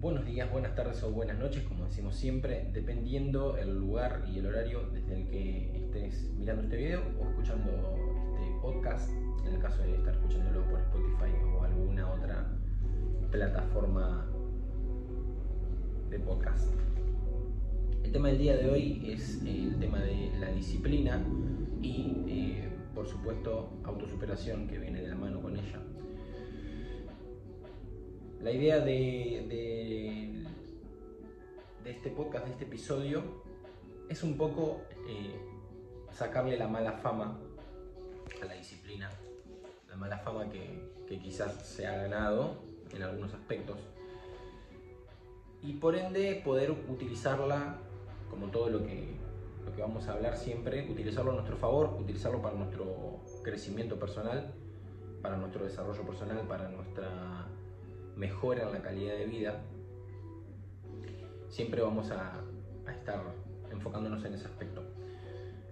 buenos días, buenas tardes o buenas noches, como decimos siempre, dependiendo el lugar y el horario desde el que estés mirando este video o escuchando este podcast, en el caso de estar escuchándolo por Spotify o alguna otra plataforma de podcast. El tema del día de hoy es el tema de la disciplina y, eh, por supuesto, autosuperación que viene de la mano con ella. La idea de, este podcast, de este episodio, es un poco eh, sacarle la mala fama a la disciplina, la mala fama que, quizás se ha ganado en algunos aspectos y por ende poder utilizarla como todo lo que vamos a hablar siempre, utilizarlo a nuestro favor, utilizarlo para nuestro crecimiento personal, para nuestro desarrollo personal, para nuestra mejora en la calidad de vida, siempre vamos a, estar enfocándonos en ese aspecto.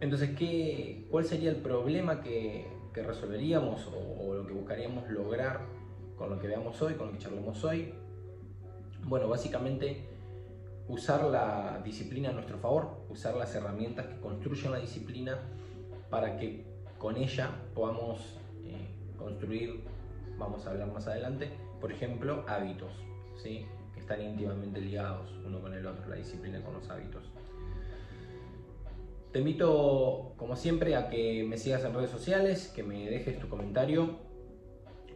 Entonces, ¿qué, ¿cuál sería el problema que, resolveríamos o, lo que buscaríamos lograr con lo que veamos hoy, con lo que charlemos hoy? Bueno, básicamente usar la disciplina a nuestro favor, usar las herramientas que construyen la disciplina para que con ella podamos eh, construir, vamos a hablar más adelante, por ejemplo, hábitos, ¿sí? que están íntimamente ligados uno con el otro, la disciplina con los hábitos. Te invito, como siempre, a que me sigas en redes sociales, que me dejes tu comentario,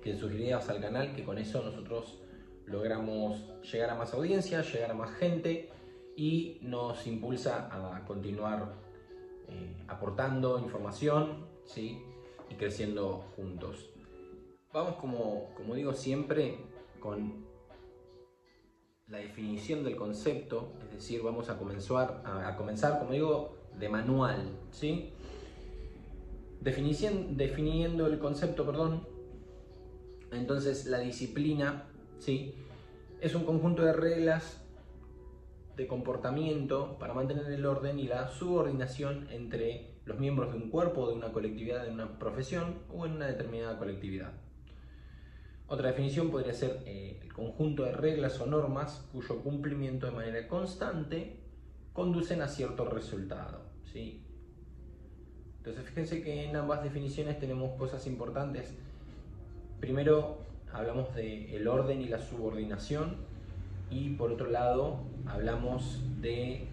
que suscribas al canal, que con eso nosotros logramos llegar a más audiencia, llegar a más gente y nos impulsa a continuar eh, aportando información ¿sí? y creciendo juntos. Vamos, como, como digo siempre, con la definición del concepto, es decir, vamos a comenzar, a, comenzar como digo, de manual, ¿sí? definiendo el concepto, perdón, entonces la disciplina, ¿sí? Es un conjunto de reglas de comportamiento para mantener el orden y la subordinación entre los miembros de un cuerpo, de una colectividad, de una profesión o en una determinada colectividad. Otra definición podría ser eh, el conjunto de reglas o normas cuyo cumplimiento de manera constante conducen a cierto resultado. ¿sí? Entonces fíjense que en ambas definiciones tenemos cosas importantes. Primero hablamos del el orden y la subordinación y por otro lado hablamos de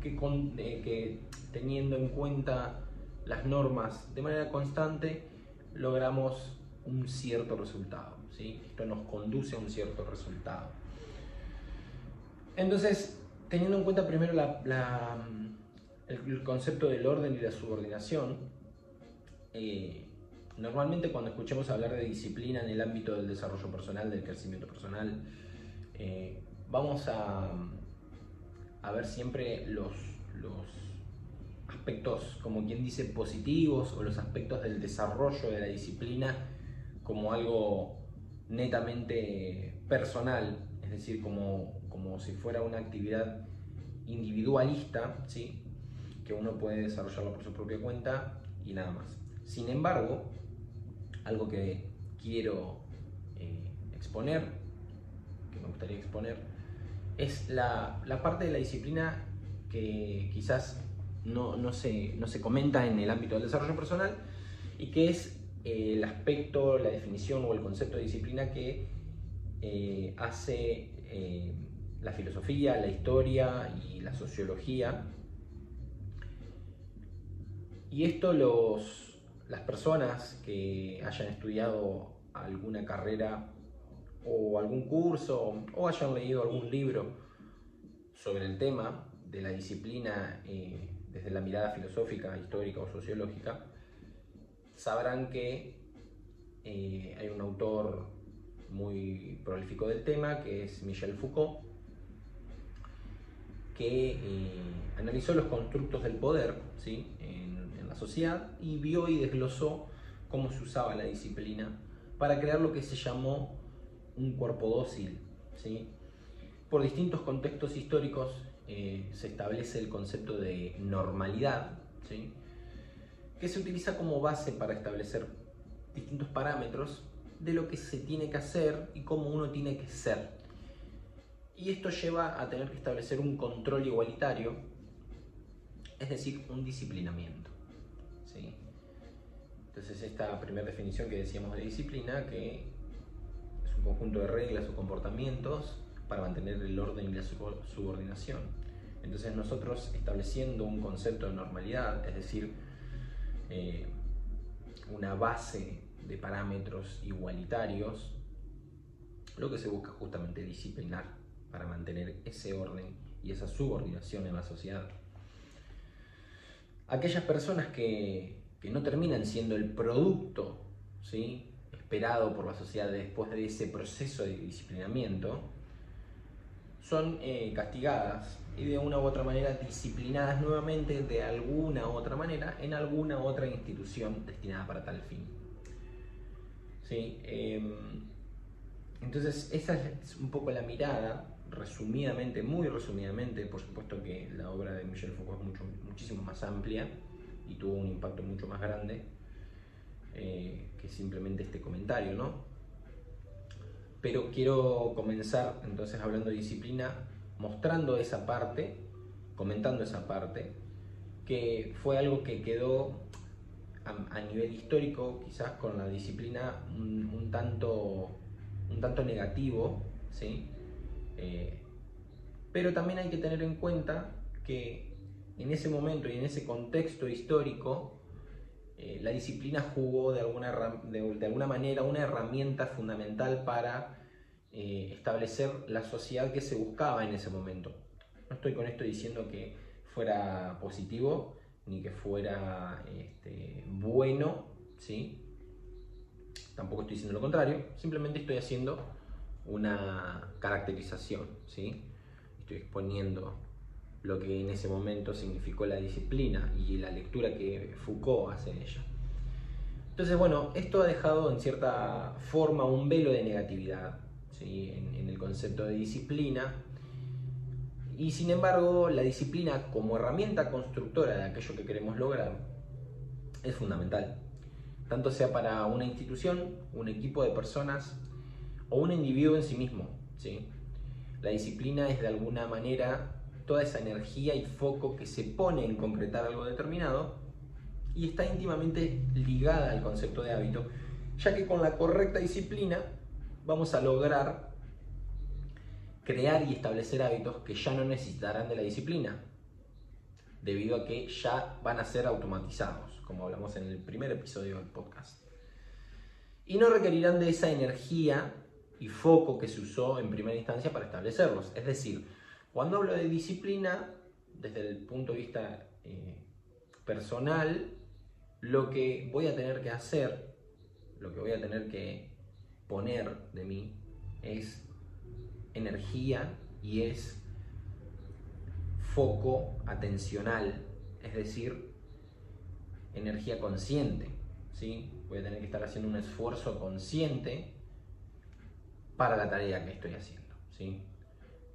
que, de que teniendo en cuenta las normas de manera constante logramos un cierto resultado. Esto nos conduce a un cierto resultado. Entonces, teniendo en cuenta primero el, concepto del orden y la subordinación, eh, normalmente cuando escuchemos hablar de disciplina en el ámbito del desarrollo personal, del crecimiento personal, eh, vamos a, ver siempre los aspectos, como quien dice, positivos o los aspectos del desarrollo de la disciplina como algo netamente personal, es decir, como, como si fuera una actividad individualista, ¿sí? que uno puede desarrollarlo por su propia cuenta y nada más. Sin embargo, algo que quiero eh, exponer, que me gustaría exponer, es la, la, parte de la disciplina que quizás no, no, se, no se comenta en el ámbito del desarrollo personal y que es el aspecto, la definición o el concepto de disciplina que eh, hace eh, la filosofía, la historia y la sociología. Y esto los, las personas que hayan estudiado alguna carrera o algún curso o hayan leído algún libro sobre el tema de la disciplina eh, desde la mirada filosófica, histórica o sociológica, sabrán que eh, hay un autor muy prolífico del tema, que es Michel Foucault, que eh, analizó los constructos del poder ¿sí? en, la sociedad y vio y desglosó cómo se usaba la disciplina para crear lo que se llamó un cuerpo dócil. ¿sí? Por distintos contextos históricos eh, se establece el concepto de normalidad, ¿sí? Que se utiliza como base para establecer distintos parámetros de lo que se tiene que hacer y cómo uno tiene que ser. Y esto lleva a tener que establecer un control igualitario, es decir, un disciplinamiento. ¿sí? Entonces esta primera definición que decíamos de disciplina, que es un conjunto de reglas o comportamientos para mantener el orden y la subordinación. Entonces nosotros estableciendo un concepto de normalidad, es decir, eh, una base de parámetros igualitarios, lo que se busca justamente disciplinar para mantener ese orden y esa subordinación en la sociedad. Aquellas personas que, no terminan siendo el producto ¿sí? esperado por la sociedad después de ese proceso de disciplinamiento, son eh, castigadas y de una u otra manera disciplinadas nuevamente de alguna u otra manera en alguna otra institución destinada para tal fin. ¿Sí? Em, entonces, esa es un poco la mirada, resumidamente, muy resumidamente, por supuesto que la obra de Michel Foucault es muchísimo más amplia y tuvo un impacto mucho más grande eh, que simplemente este comentario, ¿no? Pero quiero comenzar entonces hablando de disciplina, mostrando esa parte, comentando esa parte, que fue algo que quedó a, nivel histórico, quizás con la disciplina un, tanto, un tanto negativo, ¿sí? Eh, pero también hay que tener en cuenta que en ese momento y en ese contexto histórico, eh, la disciplina jugó de alguna, de, alguna, manera una herramienta fundamental para eh, establecer la sociedad que se buscaba en ese momento. No estoy con esto diciendo que fuera positivo, ni que fuera este, bueno, ¿sí? Tampoco estoy diciendo lo contrario, simplemente estoy haciendo una caracterización, ¿sí? Estoy exponiendo lo que en ese momento significó la disciplina y la lectura que Foucault hace en ella. Entonces, bueno, esto ha dejado en cierta forma un velo de negatividad en, en el concepto de disciplina, y sin embargo, la disciplina como herramienta constructora de aquello que queremos lograr es fundamental. Tanto sea para una institución, un equipo de personas o un individuo en sí mismo. ¿sí? La disciplina es de alguna manera toda esa energía y foco que se pone en concretar algo determinado y está íntimamente ligada al concepto de hábito, ya que con la correcta disciplina vamos a lograr crear y establecer hábitos que ya no necesitarán de la disciplina, debido a que ya van a ser automatizados, como hablamos en el primer episodio del podcast. Y no requerirán de esa energía y foco que se usó en primera instancia para establecerlos. Es decir, cuando hablo de disciplina, desde el punto de vista eh, personal, lo que voy a tener que hacer, lo que voy a tener que poner de mí, es energía y es foco atencional, es decir, energía consciente. ¿sí? Voy a tener que estar haciendo un esfuerzo consciente para la tarea que estoy haciendo. ¿sí?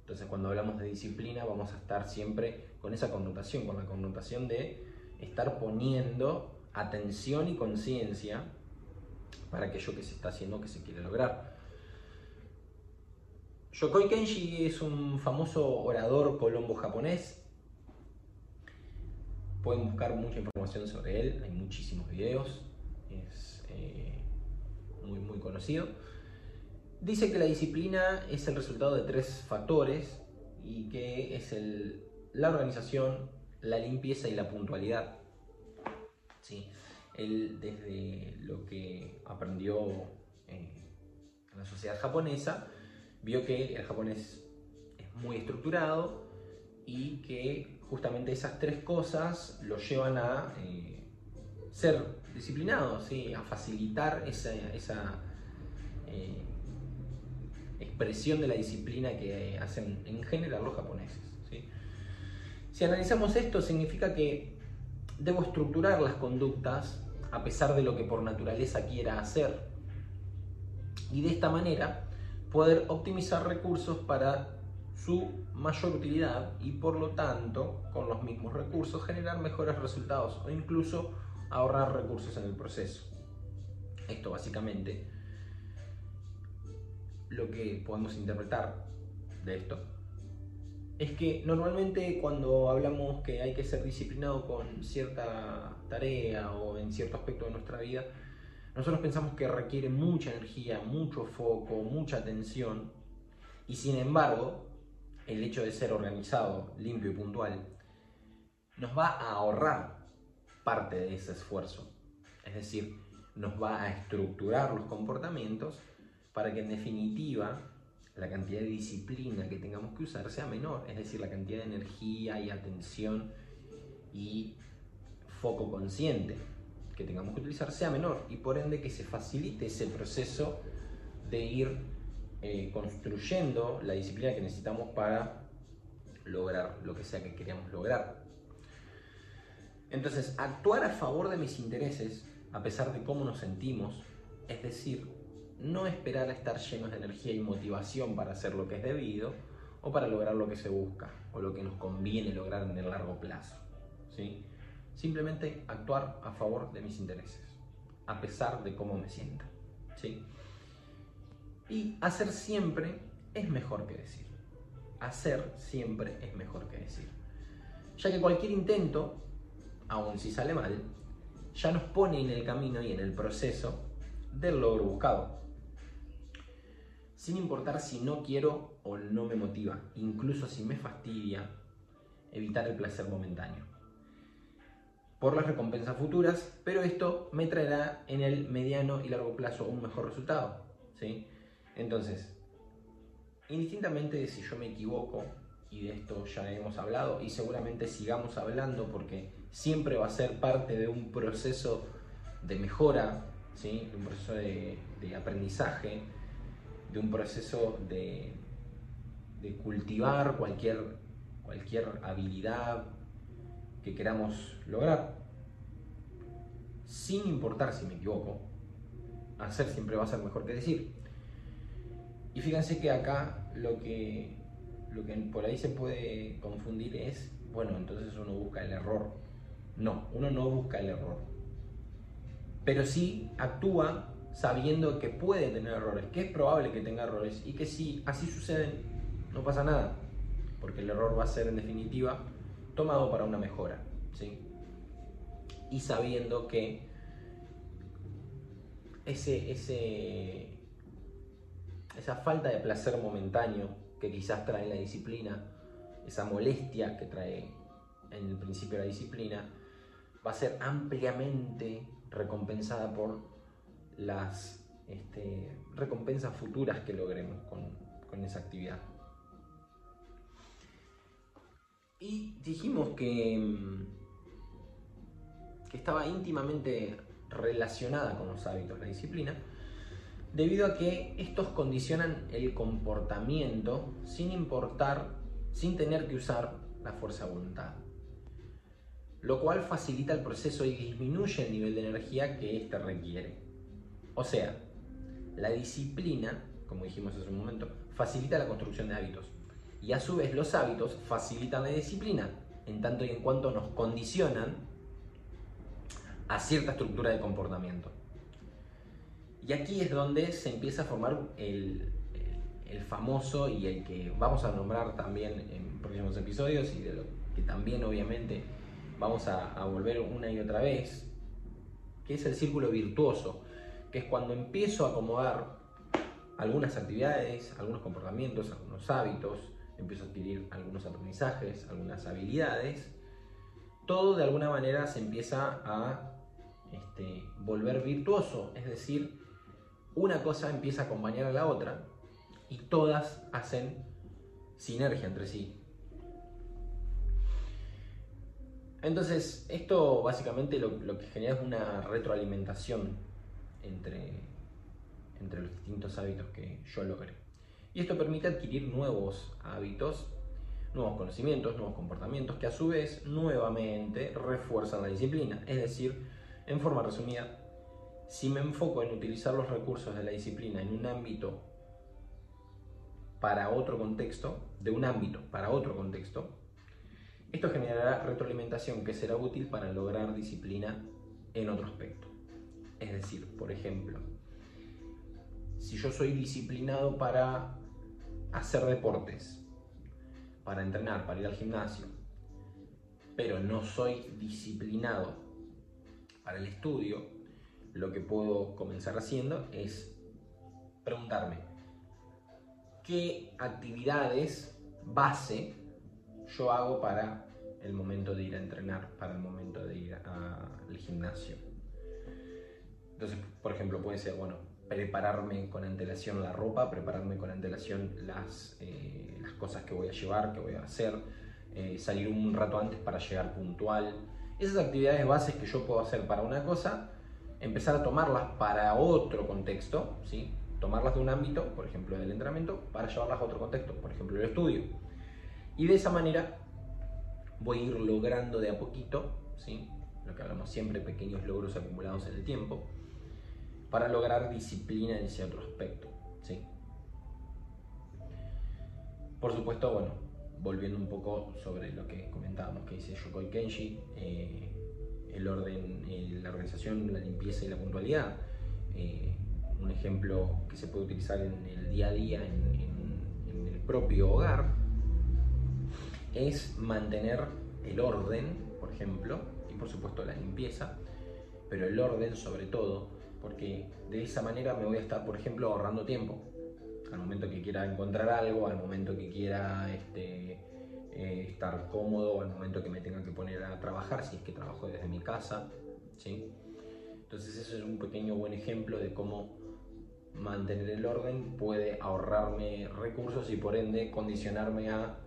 Entonces cuando hablamos de disciplina vamos a estar siempre con esa connotación, con la connotación de estar poniendo atención y conciencia para aquello que se está haciendo, que se quiere lograr. Yokoi Kenji es un famoso orador colombo japonés. Pueden buscar mucha información sobre él, hay muchísimos videos, es eh, muy, muy conocido. Dice que la disciplina es el resultado de tres factores y que es el, la organización, la limpieza y la puntualidad. ¿Sí? Él desde lo que aprendió en la sociedad japonesa, vio que el japonés es muy estructurado y que justamente esas tres cosas lo llevan a eh, ser disciplinados, a facilitar esa, eh, expresión de la disciplina que hacen en general los japoneses. Si analizamos esto, significa que debo estructurar las conductas a pesar de lo que por naturaleza quiera hacer. Y de esta manera poder optimizar recursos para su mayor utilidad y por lo tanto con los mismos recursos generar mejores resultados o incluso ahorrar recursos en el proceso. Esto básicamente lo que podemos interpretar de esto es que normalmente cuando hablamos que hay que ser disciplinado con cierta tarea o en cierto aspecto de nuestra vida, nosotros pensamos que requiere mucha energía, mucho foco, mucha atención y sin embargo el hecho de ser organizado, limpio y puntual nos va a ahorrar parte de ese esfuerzo. Es decir, nos va a estructurar los comportamientos para que en definitiva la cantidad de disciplina que tengamos que usar sea menor, es decir, la cantidad de energía y atención y foco consciente que tengamos que utilizar sea menor y por ende que se facilite ese proceso de ir eh, construyendo la disciplina que necesitamos para lograr lo que sea que queríamos lograr. Entonces, actuar a favor de mis intereses, a pesar de cómo nos sentimos, es decir, no esperar a estar llenos de energía y motivación para hacer lo que es debido o para lograr lo que se busca o lo que nos conviene lograr en el largo plazo. ¿sí? Simplemente actuar a favor de mis intereses, a pesar de cómo me sienta. ¿sí? Y hacer siempre es mejor que decir. Hacer siempre es mejor que decir. Ya que cualquier intento, aun si sale mal, ya nos pone en el camino y en el proceso del logro buscado sin importar si no quiero o no me motiva, incluso si me fastidia, evitar el placer momentáneo. Por las recompensas futuras, pero esto me traerá en el mediano y largo plazo un mejor resultado. ¿sí? Entonces, indistintamente de si yo me equivoco, y de esto ya hemos hablado, y seguramente sigamos hablando porque siempre va a ser parte de un proceso de mejora, ¿sí? un proceso de aprendizaje, de un proceso de, cultivar cualquier, cualquier habilidad que queramos lograr. Sin importar si me equivoco, hacer siempre va a ser mejor que decir. Y fíjense que acá lo que, lo que por ahí se puede confundir es, bueno, entonces uno busca el error. No, uno no busca el error. Pero sí actúa sabiendo que puede tener errores, que es probable que tenga errores y que si así suceden, no pasa nada, porque el error va a ser en definitiva tomado para una mejora. ¿sí? Y sabiendo que ese, ese, esa falta de placer momentáneo que quizás trae la disciplina, esa molestia que trae en el principio la disciplina, va a ser ampliamente recompensada por las este, recompensas futuras que logremos con, esa actividad. Y dijimos que, mm, que estaba íntimamente relacionada con los hábitos, la disciplina, debido a que estos condicionan el comportamiento sin importar, sin tener que usar la fuerza de voluntad, lo cual facilita el proceso y disminuye el nivel de energía que éste requiere. O sea, la disciplina, como dijimos hace un momento, facilita la construcción de hábitos. Y a su vez los hábitos facilitan la disciplina, en tanto y en cuanto nos condicionan a cierta estructura de comportamiento. Y aquí es donde se empieza a formar el, famoso y el que vamos a nombrar también en próximos episodios y de lo que también obviamente vamos a, a volver una y otra vez, que es el círculo virtuoso que es cuando empiezo a acomodar algunas actividades, algunos comportamientos, algunos hábitos, empiezo a adquirir algunos aprendizajes, algunas habilidades, todo de alguna manera se empieza a este, volver virtuoso, es decir, una cosa empieza a acompañar a la otra y todas hacen sinergia entre sí. Entonces, esto básicamente lo, lo que genera es una retroalimentación entre, entre los distintos hábitos que yo logre. Y esto permite adquirir nuevos hábitos, nuevos conocimientos, nuevos comportamientos que a su vez nuevamente refuerzan la disciplina. Es decir, en forma resumida, si me enfoco en utilizar los recursos de la disciplina en un ámbito para otro contexto, de un ámbito para otro contexto, esto generará retroalimentación que será útil para lograr disciplina en otro aspecto. Es decir, por ejemplo, si yo soy disciplinado para hacer deportes, para entrenar, para ir al gimnasio, pero no soy disciplinado para el estudio, lo que puedo comenzar haciendo es preguntarme qué actividades base yo hago para el momento de ir a entrenar, para el momento de ir al gimnasio. Entonces, por ejemplo, puede ser, bueno, prepararme con antelación la ropa, prepararme con antelación las, eh, las cosas que voy a llevar, que voy a hacer, eh, salir un rato antes para llegar puntual. Esas actividades bases que yo puedo hacer para una cosa, empezar a tomarlas para otro contexto, ¿sí? tomarlas de un ámbito, por ejemplo del entrenamiento, para llevarlas a otro contexto, por ejemplo el estudio. Y de esa manera voy a ir logrando de a poquito, ¿sí? lo que hablamos siempre, pequeños logros acumulados en el tiempo, para lograr disciplina en ese otro aspecto. ¿sí? Por supuesto, bueno, volviendo un poco sobre lo que comentábamos que dice Yokoi Kenshi, eh, el orden, eh, la organización, la limpieza y la puntualidad. Eh, un ejemplo que se puede utilizar en el día a día, en, el propio hogar, es mantener el orden, por ejemplo, y por supuesto la limpieza, pero el orden sobre todo, porque de esa manera me voy a estar, por ejemplo, ahorrando tiempo. Al momento que quiera encontrar algo, al momento que quiera este, eh, estar cómodo, al momento que me tenga que poner a trabajar, si es que trabajo desde mi casa. ¿sí? Entonces eso es un pequeño buen ejemplo de cómo mantener el orden puede ahorrarme recursos y por ende condicionarme a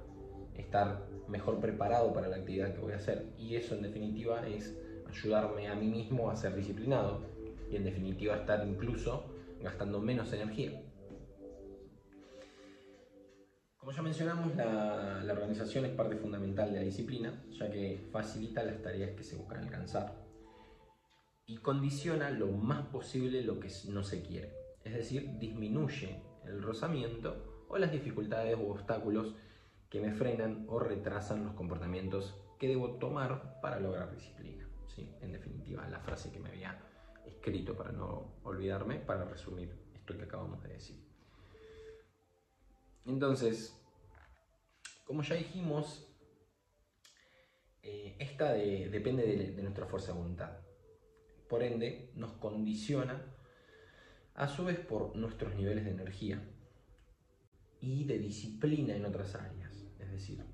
estar mejor preparado para la actividad que voy a hacer. Y eso en definitiva es ayudarme a mí mismo a ser disciplinado y en definitiva estar incluso gastando menos energía. Como ya mencionamos, la, organización es parte fundamental de la disciplina, ya que facilita las tareas que se buscan alcanzar y condiciona lo más posible lo que no se quiere es decir, disminuye el rozamiento o las dificultades u obstáculos que me frenan o retrasan los comportamientos que debo tomar para lograr disciplina. ¿sí? En definitiva, la frase que me había escrito para no olvidarme, para resumir esto que acabamos de decir. Entonces, como ya dijimos, eh, esta depende de nuestra fuerza de voluntad. Por ende, nos condiciona a su vez por nuestros niveles de energía y de disciplina en otras áreas. Es decir,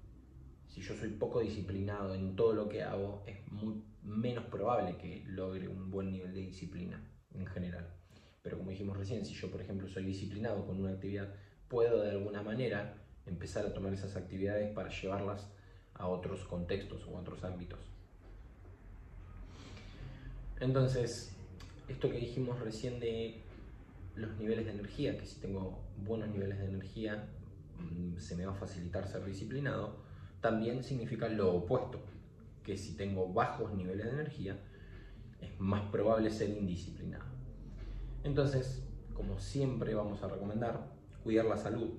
si yo soy poco disciplinado en todo lo que hago, es muy menos probable que logre un buen nivel de disciplina en general. Pero como dijimos recién, si yo por ejemplo soy disciplinado con una actividad, puedo de alguna manera empezar a tomar esas actividades para llevarlas a otros contextos o a otros ámbitos. Entonces, esto que dijimos recién de los niveles de energía, que si tengo buenos niveles de energía mm, se me va a facilitar ser disciplinado, también significa lo opuesto, que si tengo bajos niveles de energía es más probable ser indisciplinado. Entonces, como siempre vamos a recomendar, cuidar la salud.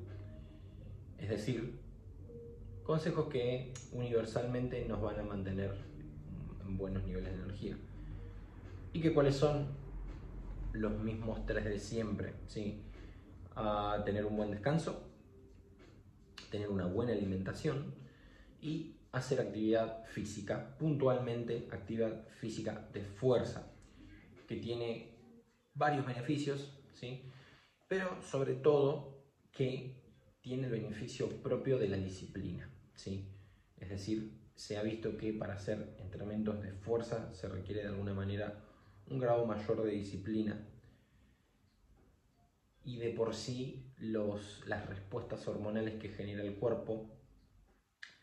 Es decir, consejos que universalmente nos van a mantener en buenos niveles de energía. ¿Y que cuáles son? los mismos tres de siempre, ¿sí? A tener un buen descanso, tener una buena alimentación y hacer actividad física, puntualmente actividad física de fuerza, que tiene varios beneficios, ¿sí? pero sobre todo que tiene el beneficio propio de la disciplina. ¿sí? Es decir, se ha visto que para hacer entrenamientos de fuerza se requiere de alguna manera un grado mayor de disciplina y de por sí los, las respuestas hormonales que genera el cuerpo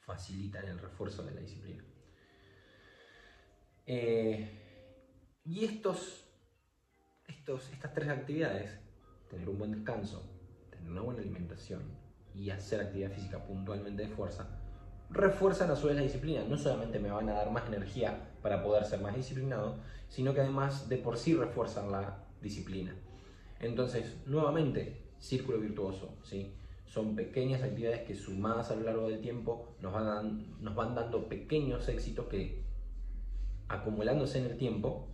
facilitan el refuerzo de la disciplina. Eh, y estos, estos, estas tres actividades, tener un buen descanso, tener una buena alimentación y hacer actividad física puntualmente de fuerza, refuerzan a su vez la disciplina. No solamente me van a dar más energía para poder ser más disciplinado, sino que además de por sí refuerzan la disciplina. Entonces, nuevamente, círculo virtuoso, ¿sí? Son pequeñas actividades que sumadas a lo largo del tiempo nos van, nos van dando pequeños éxitos que, acumulándose en el tiempo,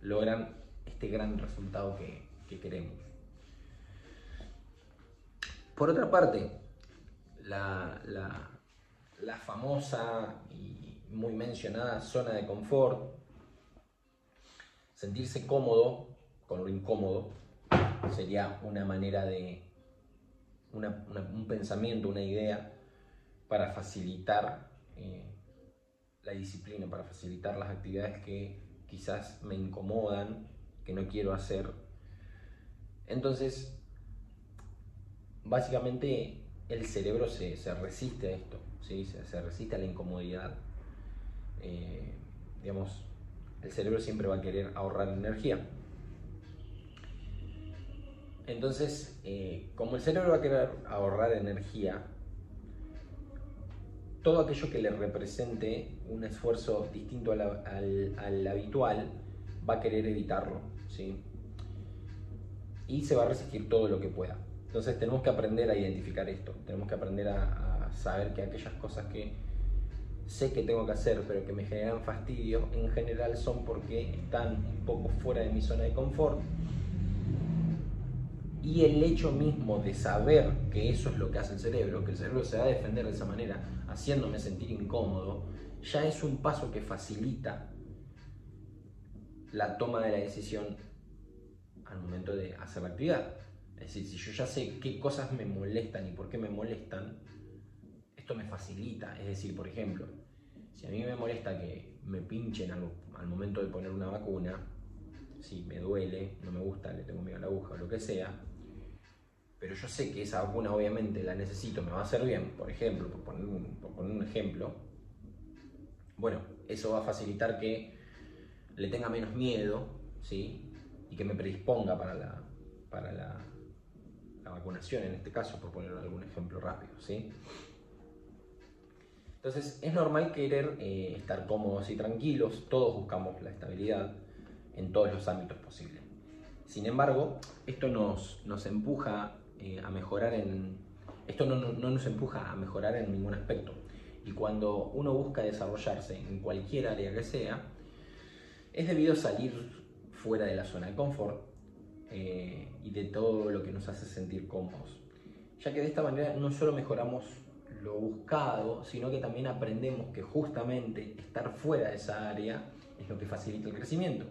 logran este gran resultado que, que queremos. Por otra parte, la, la famosa y muy mencionada zona de confort, sentirse cómodo con lo incómodo sería una manera de, un pensamiento, una idea para facilitar eh, la disciplina, para facilitar las actividades que quizás me incomodan, que no quiero hacer. Entonces, básicamente el cerebro se, resiste a esto, ¿sí? se, resiste a la incomodidad. Eh, digamos, el cerebro siempre va a querer ahorrar energía. Entonces, eh, como el cerebro va a querer ahorrar energía, todo aquello que le represente un esfuerzo distinto al, habitual va a querer evitarlo, ¿sí? Y se va a resistir todo lo que pueda. Entonces tenemos que aprender a identificar esto, tenemos que aprender a, a saber que aquellas cosas que sé que tengo que hacer, pero que me generan fastidio, en general son porque están un poco fuera de mi zona de confort. Y el hecho mismo de saber que eso es lo que hace el cerebro, que el cerebro se va a defender de esa manera, haciéndome sentir incómodo, ya es un paso que facilita la toma de la decisión al momento de hacer la actividad. Es decir, si yo ya sé qué cosas me molestan y por qué me molestan, esto me facilita. Es decir, por ejemplo, si a mí me molesta que me pinchen al, momento de poner una vacuna, si me duele, no me gusta, le tengo miedo a la aguja o lo que sea, pero yo sé que esa vacuna obviamente la necesito, me va a hacer bien, por ejemplo, por poner un, poner un ejemplo, bueno, eso va a facilitar que le tenga menos miedo, ¿sí? Y que me predisponga para la, para la, la vacunación en este caso, por poner algún ejemplo rápido, ¿sí? Entonces es normal querer eh, estar cómodos y tranquilos, todos buscamos la estabilidad en todos los ámbitos posibles. Sin embargo, esto nos, nos empuja eh, a mejorar en... Esto no, no, nos empuja a mejorar en ningún aspecto. Y cuando uno busca desarrollarse en cualquier área que sea, es debido a salir fuera de la zona de confort eh, y de todo lo que nos hace sentir cómodos. Ya que de esta manera no solo mejoramos lo buscado, sino que también aprendemos que justamente estar fuera de esa área es lo que facilita el crecimiento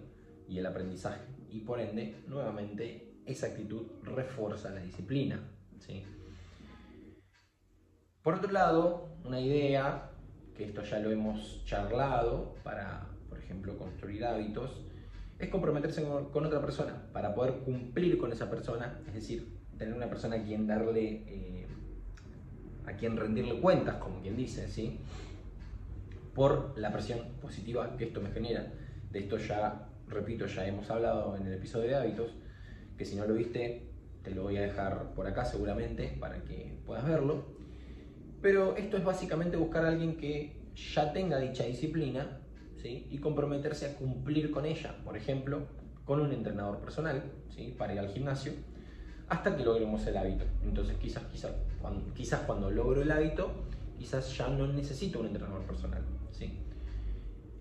y el aprendizaje. Y por ende, nuevamente, esa actitud refuerza la disciplina. ¿sí? Por otro lado, una idea, que esto ya lo hemos charlado para, por ejemplo, construir hábitos, es comprometerse con, otra persona para poder cumplir con esa persona, es decir, tener una persona a quien darle... Eh, a quien rendirle cuentas, como quien dice, ¿sí? por la presión positiva que esto me genera. De esto ya, repito, ya hemos hablado en el episodio de hábitos, que si no lo viste, te lo voy a dejar por acá seguramente para que puedas verlo. Pero esto es básicamente buscar a alguien que ya tenga dicha disciplina ¿sí? y comprometerse a cumplir con ella. Por ejemplo, con un entrenador personal ¿sí? para ir al gimnasio hasta que logremos el hábito. Entonces quizás, quizás, cuando, quizás cuando logro el hábito, quizás ya no necesito un entrenador personal. ¿sí?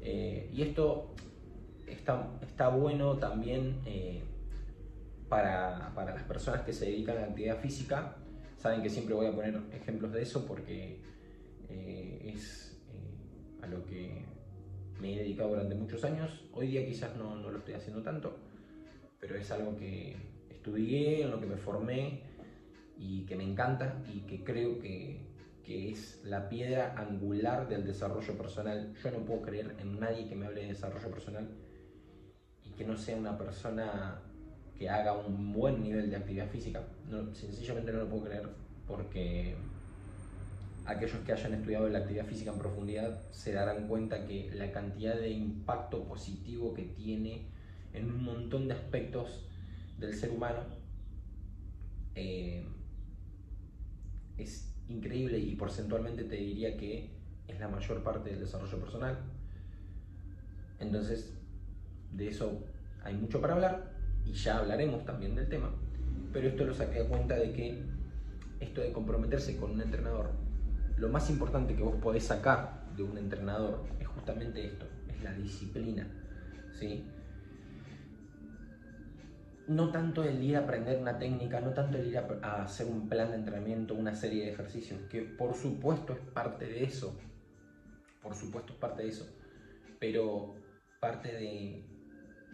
Eh, y esto está, está bueno también eh, para, para, las personas que se dedican a la actividad física. Saben que siempre voy a poner ejemplos de eso porque eh, es a lo que me he dedicado durante muchos años. Hoy día quizás no, no lo estoy haciendo tanto, pero es algo que, estudié, en lo que me formé y que me encanta y que creo que, que es la piedra angular del desarrollo personal. Yo no puedo creer en nadie que me hable de desarrollo personal y que no sea una persona que haga un buen nivel de actividad física. Sencillamente no lo puedo creer porque aquellos que hayan estudiado la actividad física en profundidad se darán cuenta que la cantidad de impacto positivo que tiene en un montón de aspectos del ser humano eh, es increíble y porcentualmente te diría que es la mayor parte del desarrollo personal. Entonces, de eso hay mucho para hablar y ya hablaremos también del tema, pero esto lo saqué a cuenta de que esto de comprometerse con un entrenador, lo más importante que vos podés sacar de un entrenador es justamente esto, es la disciplina, ¿sí? no tanto el ir a aprender una técnica, no tanto el ir a, hacer un plan de entrenamiento, una serie de ejercicios, que por supuesto es parte de eso, por supuesto es parte de eso, pero parte de,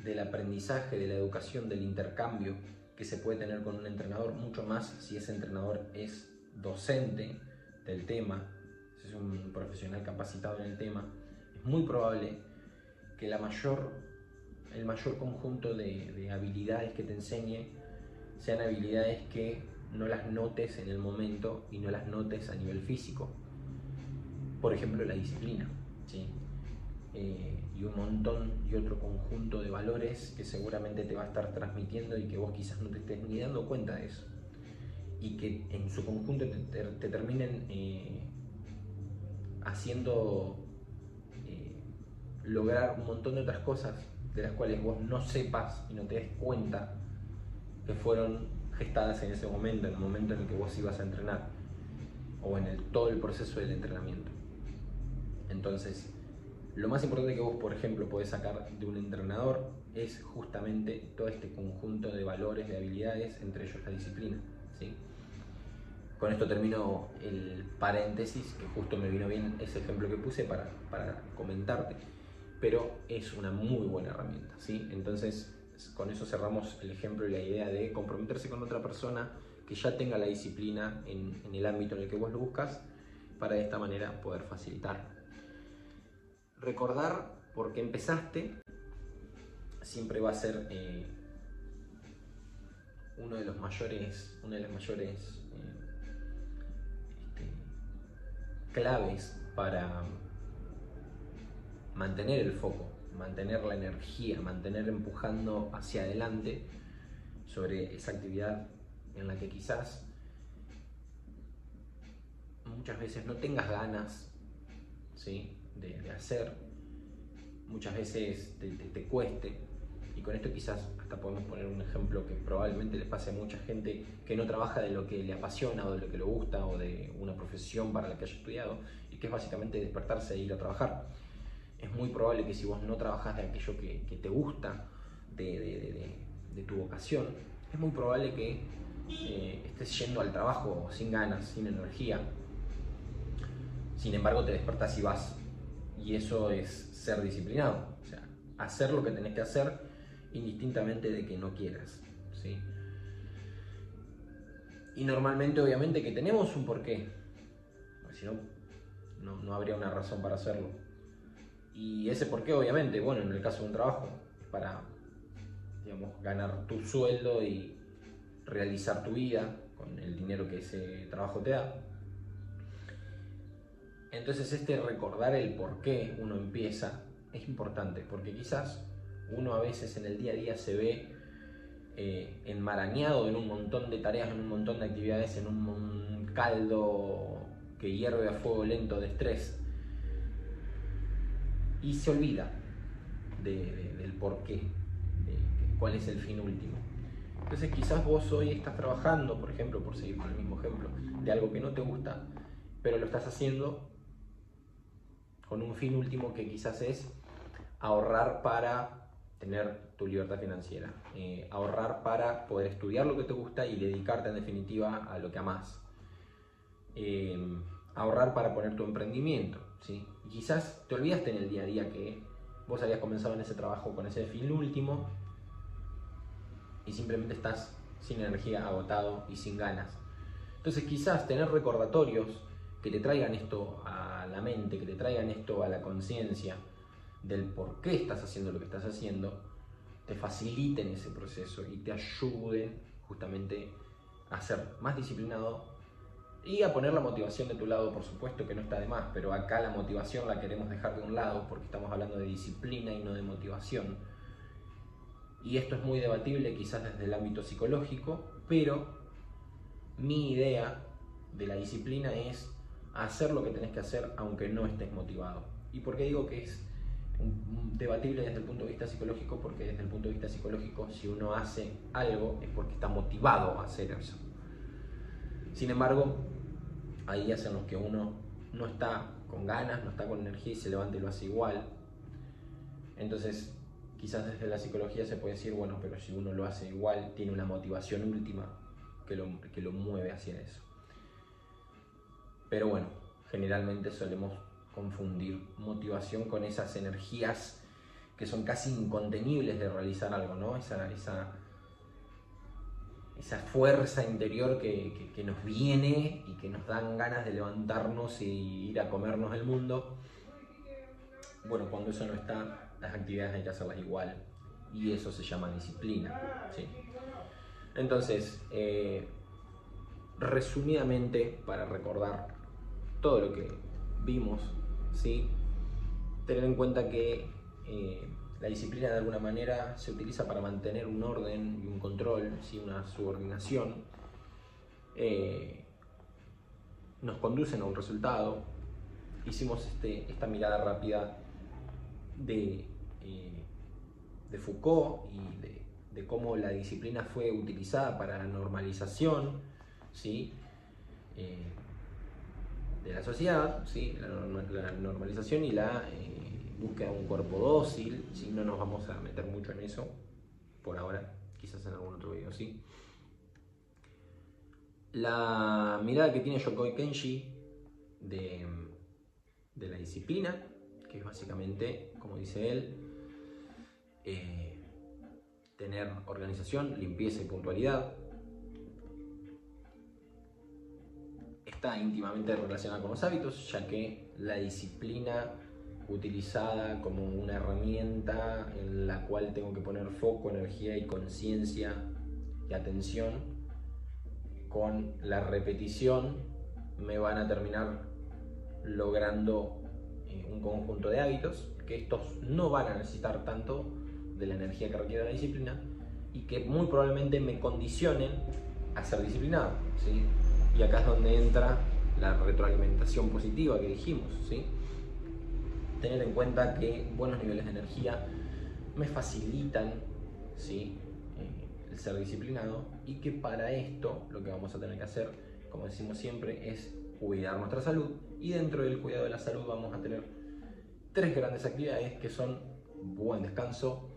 del aprendizaje, de la educación, del intercambio que se puede tener con un entrenador, mucho más si ese entrenador es docente del tema, si es un profesional capacitado en el tema, es muy probable que la mayor el mayor conjunto de, habilidades que te enseñe sean habilidades que no las notes en el momento y no las notes a nivel físico. Por ejemplo, la disciplina. ¿sí? Eh, y un montón y otro conjunto de valores que seguramente te va a estar transmitiendo y que vos quizás no te estés ni dando cuenta de eso. Y que en su conjunto te, terminen eh, haciendo eh, lograr un montón de otras cosas de las cuales vos no sepas y no te des cuenta que fueron gestadas en ese momento, en el momento en el que vos ibas a entrenar o en todo el proceso del entrenamiento. Entonces, lo más importante que vos, por ejemplo, podés sacar de un entrenador es justamente todo este conjunto de valores, de habilidades, entre ellos la disciplina. ¿sí? Con esto termino el paréntesis, que justo me vino bien ese ejemplo que puse para, para comentarte pero es una muy buena herramienta, ¿sí? Entonces, con eso cerramos el ejemplo y la idea de comprometerse con otra persona que ya tenga la disciplina en, el ámbito en el que vos lo buscas, para de esta manera poder facilitar. Recordar por qué empezaste siempre va a ser eh, uno de los mayores, una de las mayores eh, este, claves para mantener el foco, mantener la energía, mantener empujando hacia adelante sobre esa actividad en la que quizás muchas veces no tengas ganas ¿sí? De, hacer, muchas veces te, cueste. Y con esto quizás hasta podemos poner un ejemplo que probablemente le pase a mucha gente que no trabaja de lo que le apasiona o de lo que le gusta o de una profesión para la que haya estudiado y que es básicamente despertarse e ir a trabajar es muy probable que si vos no trabajás de aquello que, te gusta, de, tu vocación, es muy probable que eh, estés yendo al trabajo sin ganas, sin energía. Sin embargo, te despertás y vas. Y eso es ser disciplinado. O sea, hacer lo que tenés que hacer indistintamente de que no quieras. ¿sí? Y normalmente, obviamente, que tenemos un porqué. Porque si no, no habría una razón para hacerlo. Y ese por qué, obviamente, bueno, en el caso de un trabajo, para, digamos, ganar tu sueldo y realizar tu vida con el dinero que ese trabajo te da. Entonces este recordar el por qué uno empieza es importante, porque quizás uno a veces en el día a día se ve eh, enmarañado en un montón de tareas, en un montón de actividades, en un caldo que hierve a fuego lento de estrés y se olvida del por qué, de cuál es el fin último. Entonces quizás vos hoy estás trabajando, por ejemplo, por seguir con el mismo ejemplo, de algo que no te gusta, pero lo estás haciendo con un fin último que quizás es ahorrar para tener tu libertad financiera, eh, ahorrar para poder estudiar lo que te gusta y dedicarte en definitiva a lo que amas, eh, ahorrar para poner tu emprendimiento, ¿sí? quizás te olvidaste en el día a día que vos habías comenzado en ese trabajo con ese fin último y simplemente estás sin energía, agotado y sin ganas. Entonces quizás tener recordatorios que te traigan esto a la mente, que te traigan esto a la conciencia del por qué estás haciendo lo que estás haciendo, te faciliten ese proceso y te ayuden justamente a ser más disciplinado y a poner la motivación de tu lado, por supuesto que no está de más, pero acá la motivación la queremos dejar de un lado porque estamos hablando de disciplina y no de motivación. Y esto es muy debatible quizás desde el ámbito psicológico, pero mi idea de la disciplina es hacer lo que tenés que hacer aunque no estés motivado. ¿Y por qué digo que es debatible desde el punto de vista psicológico? Porque desde el punto de vista psicológico, si uno hace algo es porque está motivado a hacer eso. Sin embargo, hay días en los que uno no está con ganas, no está con energía y se levanta y lo hace igual. Entonces, quizás desde la psicología se puede decir, bueno, pero si uno lo hace igual, tiene una motivación última que lo, que lo mueve hacia eso. Pero bueno, generalmente solemos confundir motivación con esas energías que son casi incontenibles de realizar algo, ¿no? Esa, esa, fuerza interior que, que, nos viene y que nos dan ganas de levantarnos y ir a comernos el mundo. Bueno, cuando eso no está, las actividades hay que hacerlas igual. Y eso se llama disciplina. ¿sí? Entonces, eh, resumidamente, para recordar todo lo que vimos, ¿sí? tener en cuenta que eh, la disciplina de alguna manera se utiliza para mantener un orden y un control, ¿sí? una subordinación. Eh, nos conducen a un resultado. Hicimos este, esta mirada rápida de, eh, de Foucault y de, cómo la disciplina fue utilizada para la normalización ¿sí? De la sociedad, ¿sí? la, normalización y la búsqueda de un cuerpo dócil, si no nos vamos a meter mucho en eso, por ahora, quizás en algún otro video, sí. La mirada que tiene Yokoi Kenshi de, de la disciplina, que es básicamente, como dice él, eh, tener organización, limpieza y puntualidad. Está íntimamente relacionada con los hábitos, ya que la disciplina utilizada como una herramienta en la cual tengo que poner foco, energía y conciencia y atención, con la repetición me van a terminar logrando eh, un conjunto de hábitos que estos no van a necesitar tanto de la energía que requiere la disciplina y que muy probablemente me condicionen a ser disciplinado. ¿sí? Y acá es donde entra la retroalimentación positiva que dijimos. ¿sí? tener en cuenta que buenos niveles de energía me facilitan ¿sí? Eh, el ser disciplinado y que para esto lo que vamos a tener que hacer, como decimos siempre, es cuidar nuestra salud y dentro del cuidado de la salud vamos a tener tres grandes actividades que son buen descanso,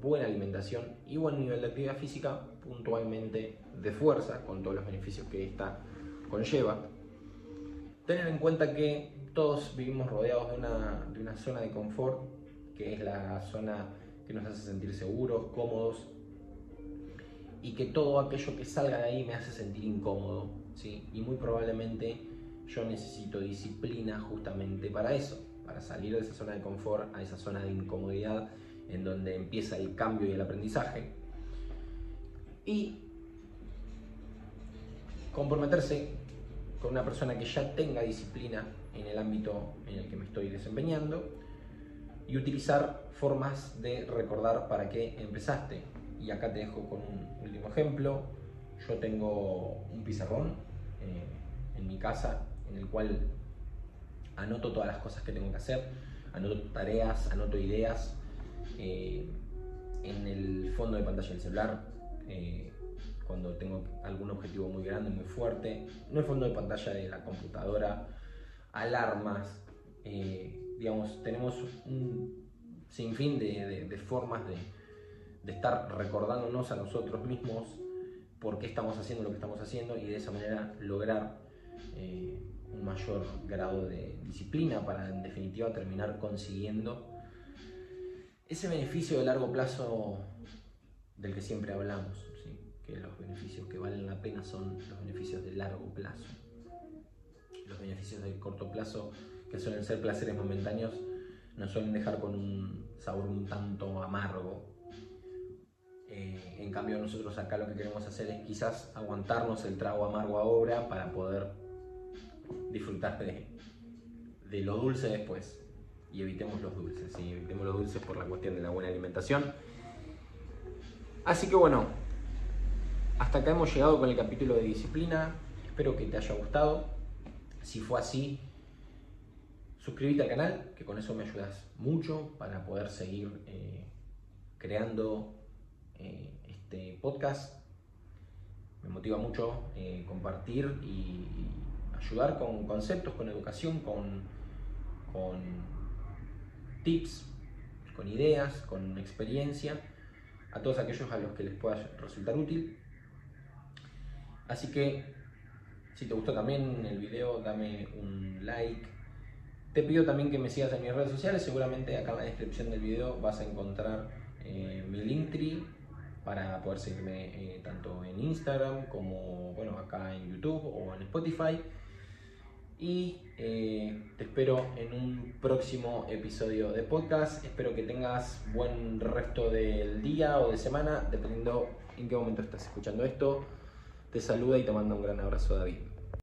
buena alimentación y buen nivel de actividad física, puntualmente de fuerza, con todos los beneficios que esta conlleva. Tener en cuenta que todos vivimos rodeados de una, zona de confort, que es la zona que nos hace sentir seguros, cómodos, y que todo aquello que salga de ahí me hace sentir incómodo, ¿sí? Y muy probablemente yo necesito disciplina justamente para eso, para salir de esa zona de confort a esa zona de incomodidad en donde empieza el cambio y el aprendizaje. Y comprometerse una persona que ya tenga disciplina en el ámbito en el que me estoy desempeñando y utilizar formas de recordar para qué empezaste. Y acá te dejo con un último ejemplo. Yo tengo un pizarrón eh, en mi casa en el cual anoto todas las cosas que tengo que hacer, anoto tareas, anoto ideas. Eh, en el fondo de pantalla del celular, eh, cuando tengo algún objetivo muy grande, muy fuerte, no el fondo de pantalla de la computadora, alarmas, eh, digamos, tenemos un sinfín de, formas de, estar recordándonos a nosotros mismos por qué estamos haciendo lo que estamos haciendo y de esa manera lograr eh, un mayor grado de disciplina para en definitiva terminar consiguiendo ese beneficio de largo plazo del que siempre hablamos, que los beneficios que valen la pena son los beneficios de largo plazo los beneficios del corto plazo, que suelen ser placeres momentáneos, nos suelen dejar con un sabor un tanto amargo. Eh, en cambio nosotros acá lo que queremos hacer es quizás aguantarnos el trago amargo ahora para poder disfrutar de, de lo dulce después. Y evitemos los dulces, ¿sí? evitemos los dulces por la cuestión de la buena alimentación. Así que bueno, hasta acá hemos llegado con el capítulo de disciplina. Espero que te haya gustado. Si fue así, suscríbete al canal, que con eso me ayudas mucho para poder seguir eh, creando eh, este podcast. Me motiva mucho eh, compartir y, ayudar con conceptos, con educación, con, con tips, con ideas, con experiencia, a todos aquellos a los que les pueda resultar útil. Así que si te gustó también el video, dame un like. Te pido también que me sigas en mis redes sociales, seguramente acá en la descripción del video vas a encontrar eh, mi Linktree para poder seguirme eh, tanto en Instagram como bueno, acá en YouTube o en Spotify. Y eh, te espero en un próximo episodio de podcast. Espero que tengas buen resto del día o de semana, dependiendo en qué momento estás escuchando esto. Te saluda y te manda un gran abrazo David.